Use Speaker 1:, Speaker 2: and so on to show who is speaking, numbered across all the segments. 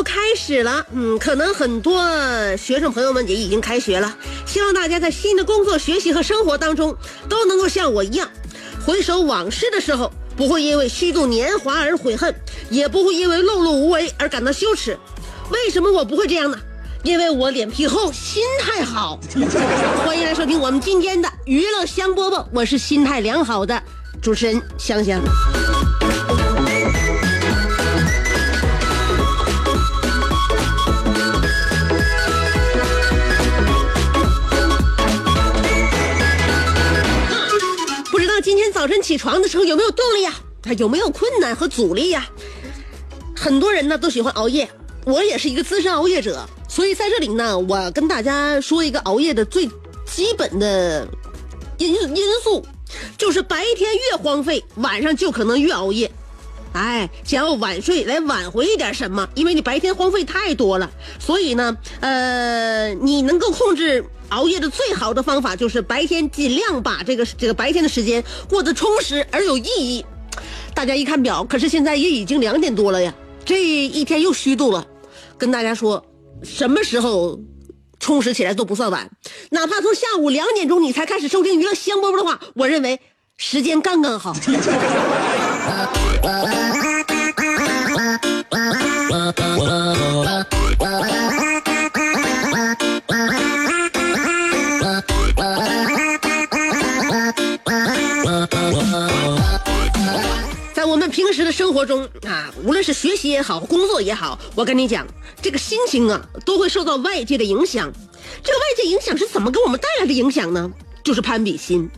Speaker 1: 的一周开始了，嗯，可能很多学生朋友们也已经开学了。希望大家在新的工作、学习和生活当中，都能够像我一样，回首往事的时候，不会因为虚度年华而悔恨，也不会因为碌碌无为而感到羞耻。为什么我不会这样呢？因为我脸皮厚，心态好。欢迎来收听我们今天的娱乐香饽饽，我是心态良好的主持人香香。起床的时候有没有动力呀？啊，有没有困难和阻力呀？很多人呢都喜欢熬夜，我也是一个资深熬夜者，所以在这里呢，我跟大家说一个熬夜的最基本的因因素，就是白天越荒废，晚上就可能越熬夜。哎，想要晚睡来挽回一点什么？因为你白天荒废太多了，所以呢，呃，你能够控制熬夜的最好的方法就是白天尽量把这个这个白天的时间过得充实而有意义。大家一看表，可是现在也已经两点多了呀，这一天又虚度了。跟大家说，什么时候充实起来都不算晚，哪怕从下午两点钟你才开始收听娱乐香饽饽的话，我认为时间刚刚好。在我们平时的生活中啊，无论是学习也好，工作也好，我跟你讲，这个心情啊，都会受到外界的影响。这个外界影响是怎么给我们带来的影响呢？就是攀比心。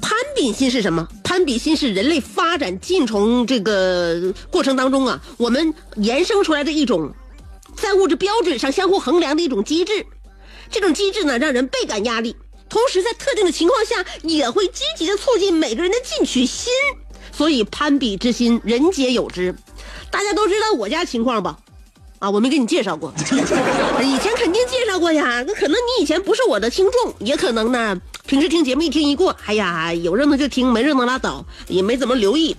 Speaker 1: 攀比心是什么？攀比心是人类发展进程这个过程当中啊，我们衍生出来的一种在物质标准上相互衡量的一种机制。这种机制呢，让人倍感压力，同时在特定的情况下，也会积极的促进每个人的进取心。所以攀比之心，人皆有之。大家都知道我家情况吧？啊，我没给你介绍过，以前肯定介绍过呀。那可能你以前不是我的听众，也可能呢，平时听节目一听一过，哎呀，有热闹就听，没热闹拉倒，也没怎么留意。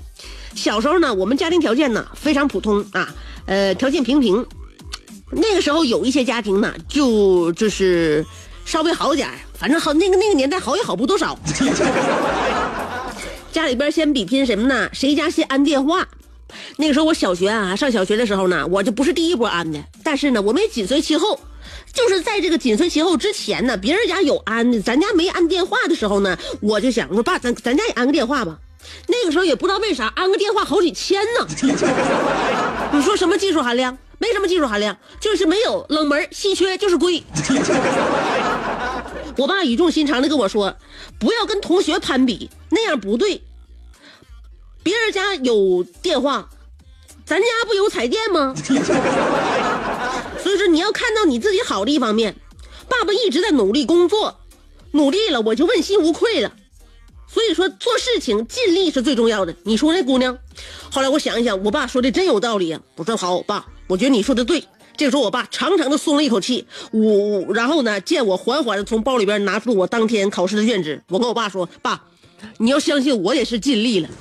Speaker 1: 小时候呢，我们家庭条件呢非常普通啊，呃，条件平平。那个时候有一些家庭呢，就就是稍微好点反正好那个那个年代好也好不多少。家里边先比拼什么呢？谁家先安电话？那个时候我小学啊，上小学的时候呢，我就不是第一波安的，但是呢，我没紧随其后。就是在这个紧随其后之前呢，别人家有安的，咱家没安电话的时候呢，我就想说爸，咱咱家也安个电话吧。那个时候也不知道为啥安个电话好几千呢。你说什么技术含量？没什么技术含量，就是没有冷门稀缺，就是贵。我爸语重心长的跟我说，不要跟同学攀比，那样不对。别人家有电话，咱家不有彩电吗？所以说你要看到你自己好的一方面。爸爸一直在努力工作，努力了我就问心无愧了。所以说做事情尽力是最重要的。你说那姑娘？后来我想一想，我爸说的真有道理啊。我说好，爸，我觉得你说的对。这个时候我爸长长的松了一口气，我然后呢，见我缓缓的从包里边拿出我当天考试的卷子，我跟我爸说：“爸，你要相信我也是尽力了。”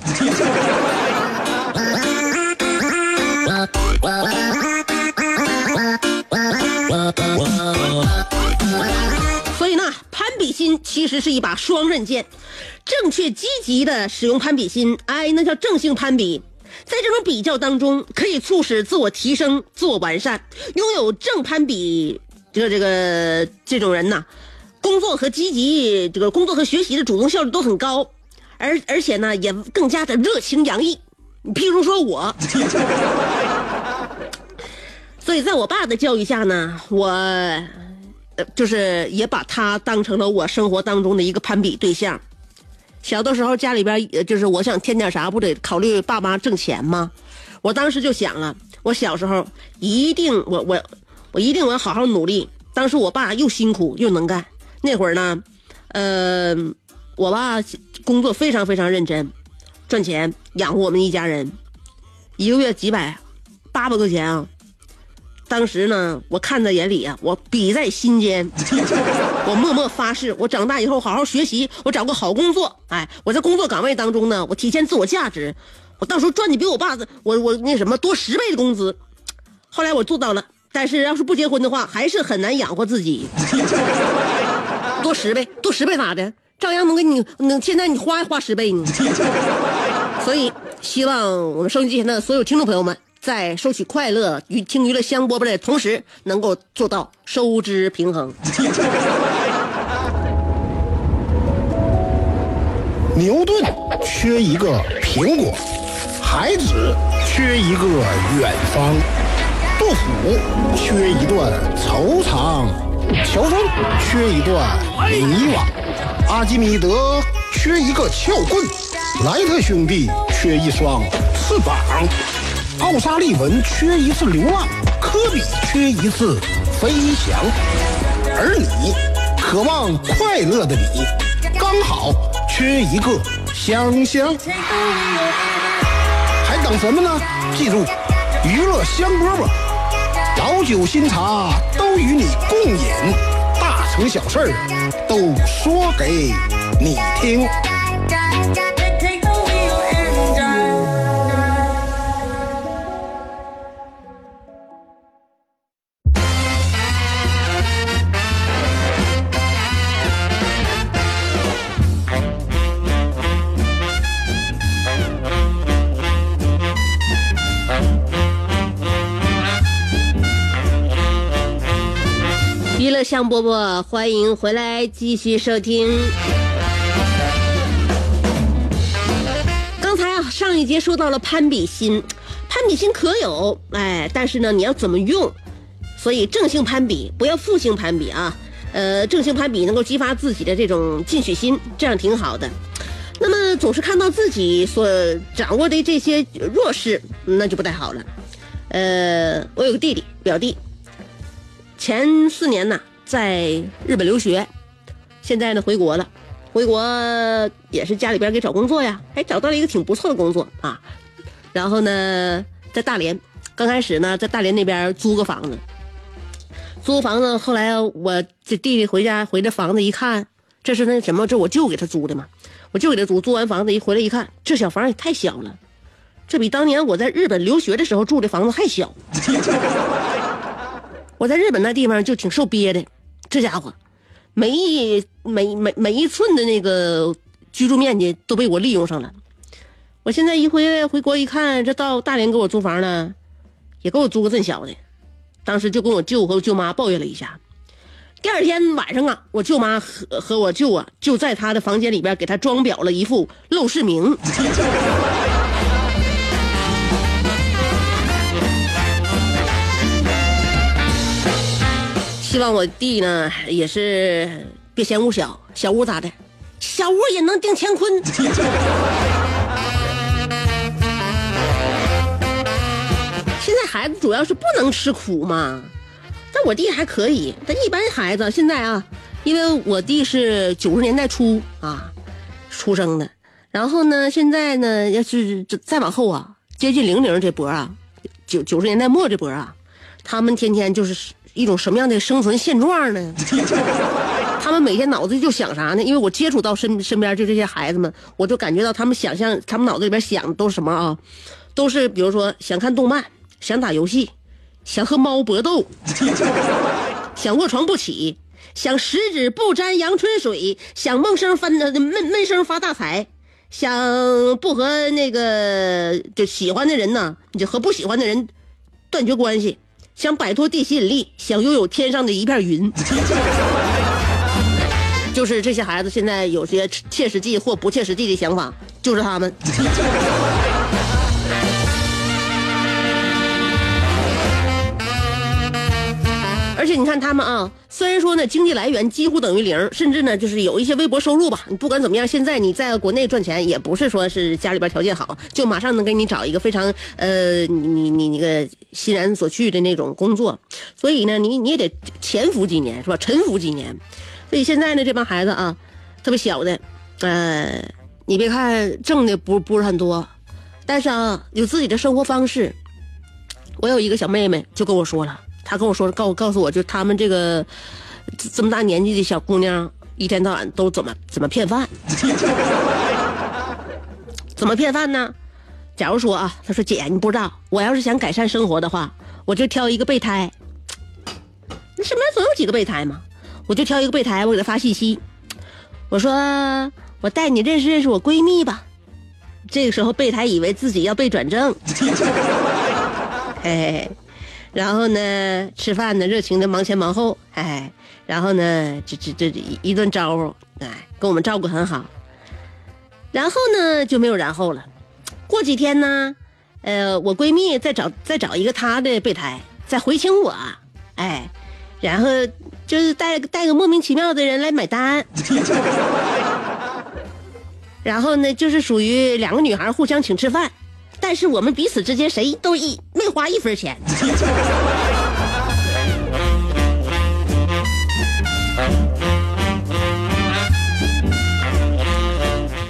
Speaker 1: 所以呢，攀比心其实是一把双刃剑，正确积极的使用攀比心，哎，那叫正性攀比。在这种比较当中，可以促使自我提升、自我完善。拥有正攀比这个这个这种人呐，工作和积极这个工作和学习的主动效率都很高，而而且呢，也更加的热情洋溢。你譬如说我，所以在我爸的教育下呢，我呃就是也把他当成了我生活当中的一个攀比对象。小的时候家里边就是我想添点啥，不得考虑爸妈挣钱吗？我当时就想了，我小时候一定我我我一定我要好好努力。当时我爸又辛苦又能干，那会儿呢，呃，我爸工作非常非常认真，赚钱养活我们一家人，一个月几百，八百块钱啊。当时呢，我看在眼里啊，我比在心间。我默默发誓，我长大以后好好学习，我找个好工作。哎，我在工作岗位当中呢，我体现自我价值，我到时候赚的比我爸的我我那什么多十倍的工资。后来我做到了，但是要是不结婚的话，还是很难养活自己。多十倍，多十倍咋的？照样能给你，能现在你花花十倍呢。所以，希望我们收音机前的所有听众朋友们。在收取快乐与听娱乐香饽饽的同时，能够做到收支平衡。
Speaker 2: 牛顿缺一个苹果，孩子缺一个远方，杜甫缺一段惆怅，乔峰缺一段泥瓦，阿基米德缺一个撬棍，莱特兄弟缺一双翅膀。奥沙利文缺一次流浪，科比缺一次飞翔，而你渴望快乐的你，刚好缺一个香香。还等什么呢？记住，娱乐香饽饽，老酒新茶与你共饮，大成小事都说给你听。
Speaker 1: 娱乐香饽饽，欢迎回来继续收听。刚才啊，上一节说到了攀比心，攀比心可有，哎，但是呢，你要怎么用？所以正性攀比，不要负性攀比啊。呃，正性攀比能够激发自己的这种进取心，这样挺好的。那么总是看到自己所掌握的这些弱势，那就不太好了。呃，我有个弟弟，表弟，前四年呢。在日本留学，现在呢回国了，回国也是家里边给找工作呀，还找到了一个挺不错的工作啊。然后呢，在大连，刚开始呢在大连那边租个房子，租房子，后来我这弟弟回家回这房子一看，这是那什么，这我舅给他租的嘛，我舅给他租，租完房子一回来一看，这小房也太小了，这比当年我在日本留学的时候住的房子还小。我在日本那地方就挺受憋的。这家伙，每一每每每一寸的那个居住面积都被我利用上了。我现在一回回国一看，这到大连给我租房呢，也给我租个这小的。当时就跟我舅和我舅妈抱怨了一下。第二天晚上啊，我舅妈和和我舅啊就在他的房间里边给他装裱了一副陋室铭。希望我弟呢也是别嫌屋小，小屋咋的？小屋也能定乾坤。现在孩子主要是不能吃苦嘛，但我弟还可以。但一般孩子现在啊，因为我弟是九十年代初啊出生的，然后呢，现在呢要是再往后啊，接近零零这波啊，九九十年代末这波啊，他们天天就是。一种什么样的生存现状呢？他们每天脑子里就想啥呢？因为我接触到身身边就这些孩子们，我就感觉到他们想象，他们脑子里边想的都是什么啊？都是比如说想看动漫，想打游戏，想和猫搏斗，想卧床不起，想十指不沾阳春水，想闷声翻闷闷声发大财，想不和那个就喜欢的人呢，你就和不喜欢的人断绝关系；想摆脱地吸引力，想拥有天上的一片云。就是这些孩子现在有些切实际或不切实际的想法，就是他们。而且你看他们啊，虽然说呢经济来源几乎等于零，甚至呢就是有一些微薄收入吧。你不管怎么样，现在你在国内赚钱也不是说是家里边条件好，就马上能给你找一个非常呃你你你那个欣然所去的那种工作。所以呢，你你也得潜伏几年是吧？沉浮几年。所以现在呢，这帮孩子啊，特别小的，呃，你别看挣的不不是很多，但是啊，有自己的生活方式。我有一个小妹妹就跟我说了。他跟我说，告告诉我就他们这个这么大年纪的小姑娘，一天到晚都怎么怎么骗饭？怎么骗饭呢？假如说啊，他说姐，你不知道，我要是想改善生活的话，我就挑一个备胎。那身边总有几个备胎嘛，我就挑一个备胎，我给他发信息，我说我带你认识认识我闺蜜吧。这个时候备胎以为自己要被转正，嘿嘿。然后呢，吃饭呢，热情的忙前忙后，哎，然后呢，这这这一顿招呼，哎，跟我们照顾很好。然后呢，就没有然后了。过几天呢，呃，我闺蜜再找再找一个她的备胎，再回请我，哎，然后就是带带个莫名其妙的人来买单。然后呢，就是属于两个女孩互相请吃饭。但是我们彼此之间谁都一没花一分钱。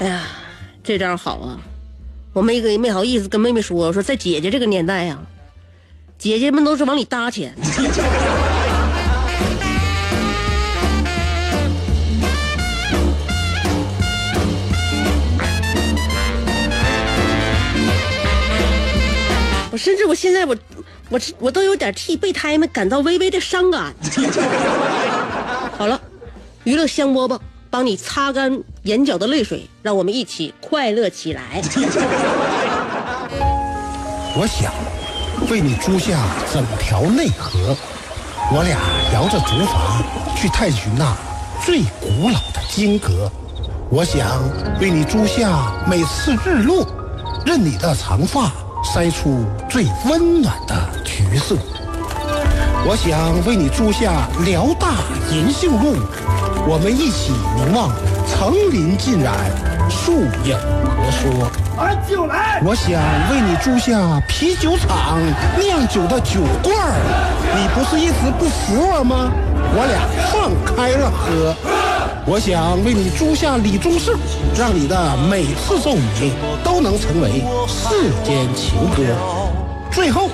Speaker 1: 哎呀，这招好啊！我没跟没好意思跟妹妹说，我说在姐姐这个年代呀，姐姐们都是往里搭钱。我甚至我现在我，我我都有点替备胎们感到微微的伤感。好了，娱乐香饽饽帮你擦干眼角的泪水，让我们一起快乐起来。
Speaker 2: 我想为你租下整条内河，我俩摇着竹筏去探寻那最古老的金阁。我想为你租下每次日落，任你的长发。筛出最温暖的橘色。我想为你租下辽大银杏路，我们一起凝望层林尽染，树影婆娑。把酒来！我想为你租下啤酒厂酿酒的酒罐儿，你不是一直不服我吗？我俩放开了喝。我想为你租下李宗盛，让你的每次奏鸣都能成为世间情歌。最后，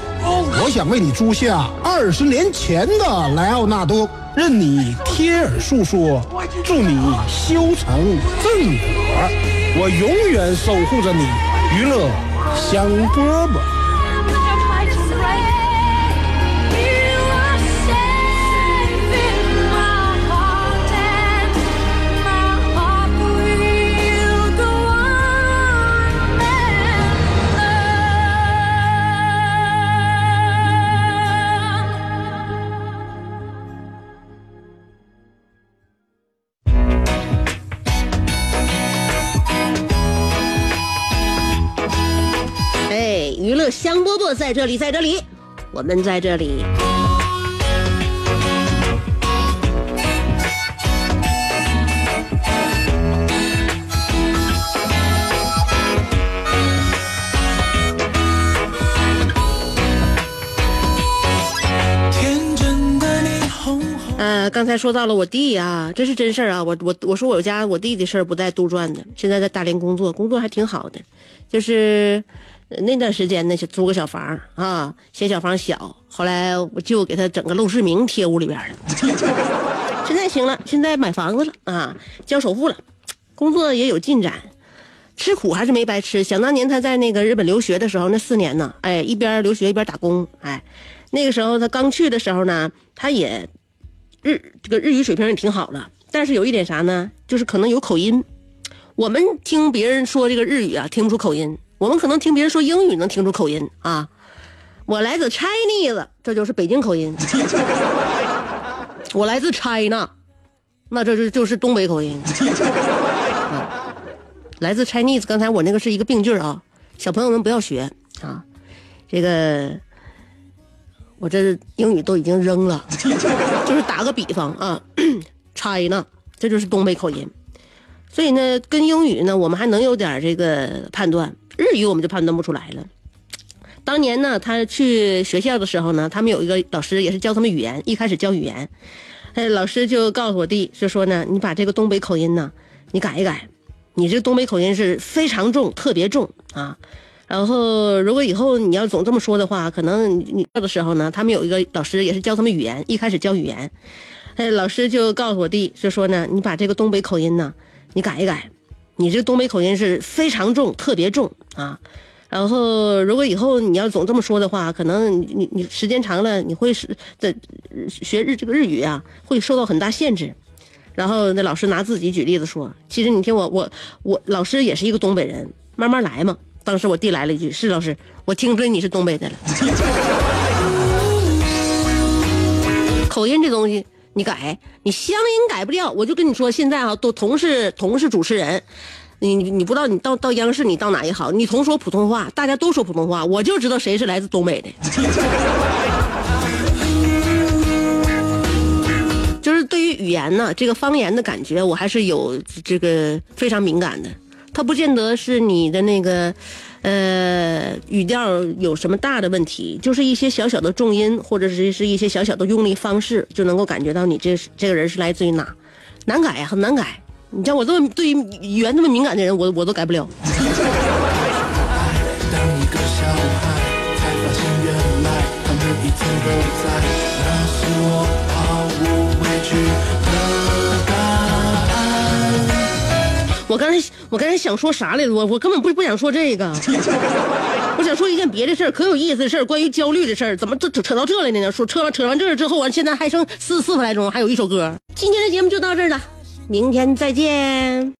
Speaker 2: 我想为你租下二十年前的莱奥纳多，任你贴耳诉说，祝你修成正果。我永远守护着你，娱乐香饽饽。
Speaker 1: 在这里，在这里，我们在这里。呃，刚才说到了我弟啊，这是真事儿啊。我我我说我家我弟的事儿不带杜撰的。现在在大连工作，工作还挺好的，就是。那段时间呢，就租个小房啊，嫌小房小，后来我就给他整个陋室铭贴屋里边了。现在行了，现在买房子了啊，交首付了，工作也有进展，吃苦还是没白吃。想当年他在那个日本留学的时候，那四年呢，哎，一边留学一边打工，哎，那个时候他刚去的时候呢，他也日这个日语水平也挺好的，但是有一点啥呢，就是可能有口音。我们听别人说这个日语啊，听不出口音；我们可能听别人说英语能听出口音啊。我来自 Chinese，这就是北京口音。我来自 China，那这就就是东北口音。来自 Chinese，刚才我那个是一个病句啊，小朋友们不要学啊。这个我这英语都已经扔了，就是打个比方啊，China，这就是东北口音。所以呢，跟英语呢，我们还能有点这个判断，日语我们就判断不出来了。当年呢，他去学校的时候呢，他们有一个老师也是教他们语言，一开始教语言，哎，老师就告诉我弟，就说呢，你把这个东北口音呢，你改一改，你这东北口音是非常重，特别重啊。然后如果以后你要总这么说的话，可能你到的时候呢，他们有一个老师也是教他们语言，一开始教语言，哎，老师就告诉我弟，就说呢，你把这个东北口音呢，你改一改，你这东北口音是非常重，特别重啊。然后，如果以后你要总这么说的话，可能你你时间长了，你会是的学日这个日语啊，会受到很大限制。然后那老师拿自己举例子说，其实你听我我我老师也是一个东北人，慢慢来嘛。当时我弟来了一句：“是老师，我听出来你是东北的了。”口音这东西你改，你乡音改不掉。我就跟你说，现在啊，都同是同是主持人。你你你不知道，你到到央视，你到哪也好，你同说普通话，大家都说普通话，我就知道谁是来自东北的。就是对于语言呢，这个方言的感觉，我还是有这个非常敏感的。它不见得是你的那个，呃，语调有什么大的问题，就是一些小小的重音，或者是是一些小小的用力方式，就能够感觉到你这这个人是来自于哪，难改呀，很难改。你像我这么对于语言这么敏感的人，我我都改不了。我刚才我刚才想说啥来着？我我根本不不想说这个，我想说一件别的事儿，可有意思的事儿，关于焦虑的事儿。怎么这扯扯到这来呢？说扯完扯完这儿之后，完现在还剩四四分来钟，还有一首歌。今天的节目就到这儿了。明天再见。